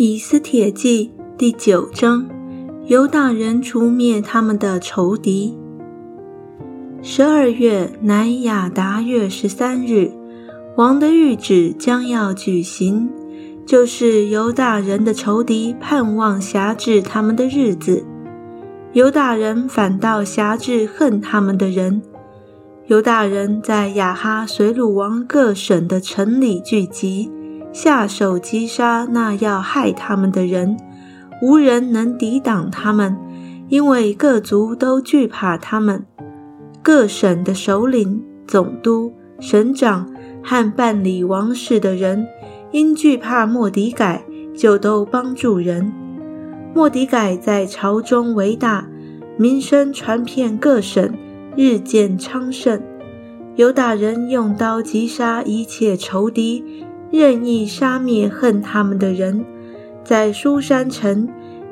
以斯帖记第九章，犹大人除灭他们的仇敌。十二月乃亚达月十三日，王的谕旨将要举行，就是犹大人的仇敌盼望辖制他们的日子。犹大人反倒辖制恨他们的人。犹大人在雅哈随鲁王各省的城里聚集。下手击杀那要害他们的人，无人能抵挡他们，因为各族都惧怕他们。各省的首领、总督、省长和办理王事的人，因惧怕莫迪改，就都帮助人。莫迪改在朝中为大，名声传遍各省，日渐昌盛。犹大人用刀击杀一切仇敌。任意杀灭恨他们的人，在苏山城，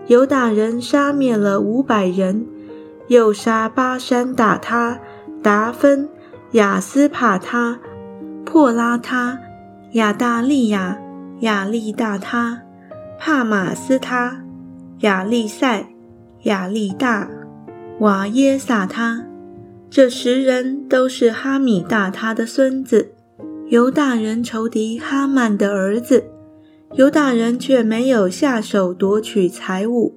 犹大人杀灭了五百人，又杀巴山打他、达芬、雅斯帕他、破拉他、亚大利亚、亚利大他、帕马斯他、亚利塞、亚利大、瓦耶萨他。这十人都是哈米大他的孙子。犹大人仇敌哈曼的儿子，犹大人却没有下手夺取财物。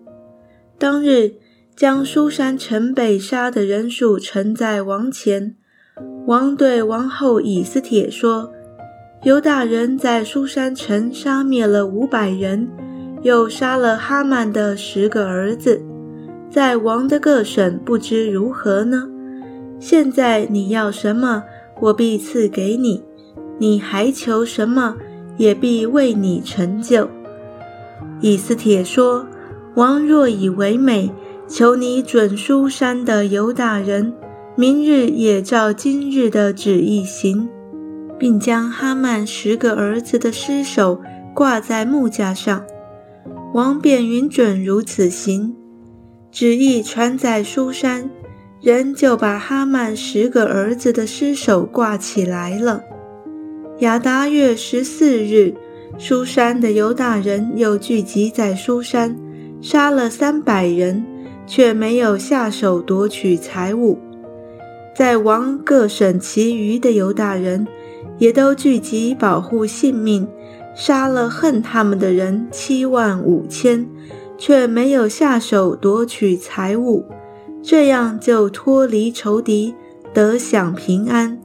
当日将苏山城北杀的人数呈在王前，王对王后以斯帖说：“犹大人在苏山城杀灭了五百人，又杀了哈曼的十个儿子，在王的各省不知如何呢？现在你要什么，我必赐给你。”你还求什么，也必为你成就。以斯帖说：“王若以为美，求你准书山的犹大人，明日也照今日的旨意行，并将哈曼十个儿子的尸首挂在木架上。”王便允准如此行。旨意传在书山，人就把哈曼十个儿子的尸首挂起来了。亚达月十四日，苏山的犹大人又聚集在苏山，杀了三百人，却没有下手夺取财物。在王各省其余的犹大人，也都聚集保护性命，杀了恨他们的人七万五千，却没有下手夺取财物，这样就脱离仇敌，得享平安。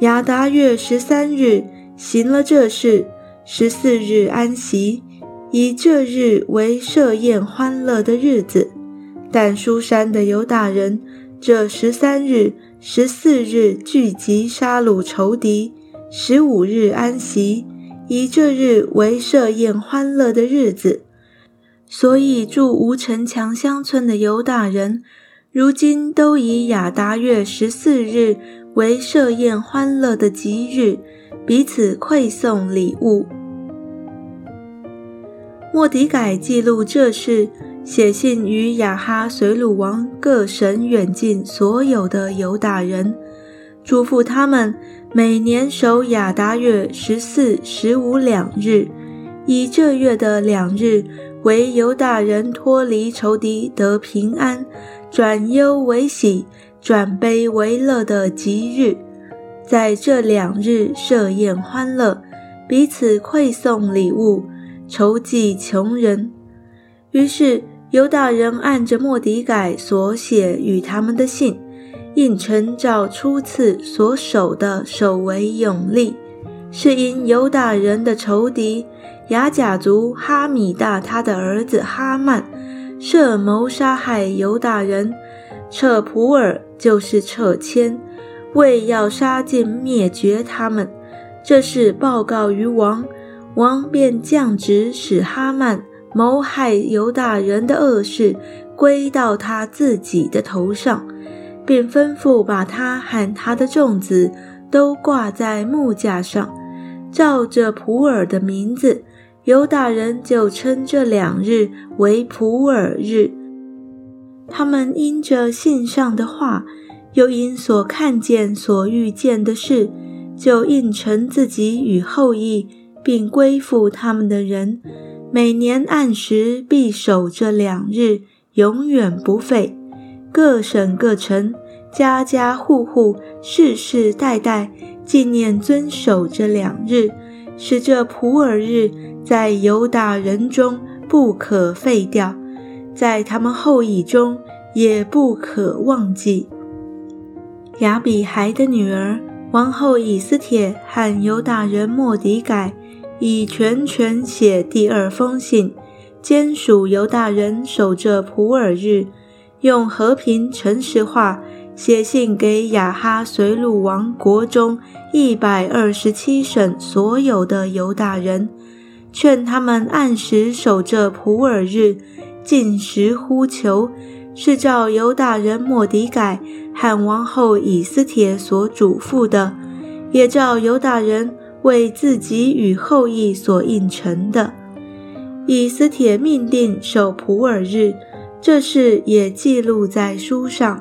亚达月十三日行了这事，十四日安息，以这日为设宴欢乐的日子。但书山的犹大人这十三日、十四日聚集杀戮仇敌，十五日安息，以这日为设宴欢乐的日子。所以住无城墙乡村的犹大人，如今都以亚达月十四日。为设宴欢乐的吉日，彼此馈送礼物。莫迪改记录这事，写信与亚哈随鲁王各省远近所有的犹大人，嘱咐他们每年守亚达月十四、十五两日，以这月的两日为犹大人脱离仇敌得平安，转忧为喜。转悲为乐的吉日，在这两日设宴欢乐，彼此馈送礼物，筹济穷人。于是犹大人按着莫迪改所写与他们的信，应承照初次所守的守为永立，是因犹大人的仇敌雅甲族哈米大他的儿子哈曼设谋杀害犹大人。撤普尔就是撤迁，为要杀尽灭绝他们。这是报告于王，王便降旨使哈曼谋害犹大人的恶事归到他自己的头上，并吩咐把他和他的众子都挂在木架上，照着普尔的名字，犹大人就称这两日为普尔日。他们因着信上的话，又因所看见、所遇见的事，就应承自己与后裔，并归附他们的人，每年按时必守这两日，永远不废。各省各城，家家户户，世世代代纪念遵守这两日，使这普尔日在犹大人中不可废掉，在他们后裔中也不可忘记。亚比孩的女儿王后以斯帖和犹大人莫迪改。以全权写第二封信，兼属犹大人守着普尔日，用和平诚实话写信给雅哈随鲁王国中一百二十七省所有的犹大人，劝他们按时守着普尔日，进食呼求，是照犹大人莫迪改汉王后以斯帖所嘱咐的，也照犹大人。为自己与后裔所应承的，以斯帖命定守普尔日，这事也记录在书上。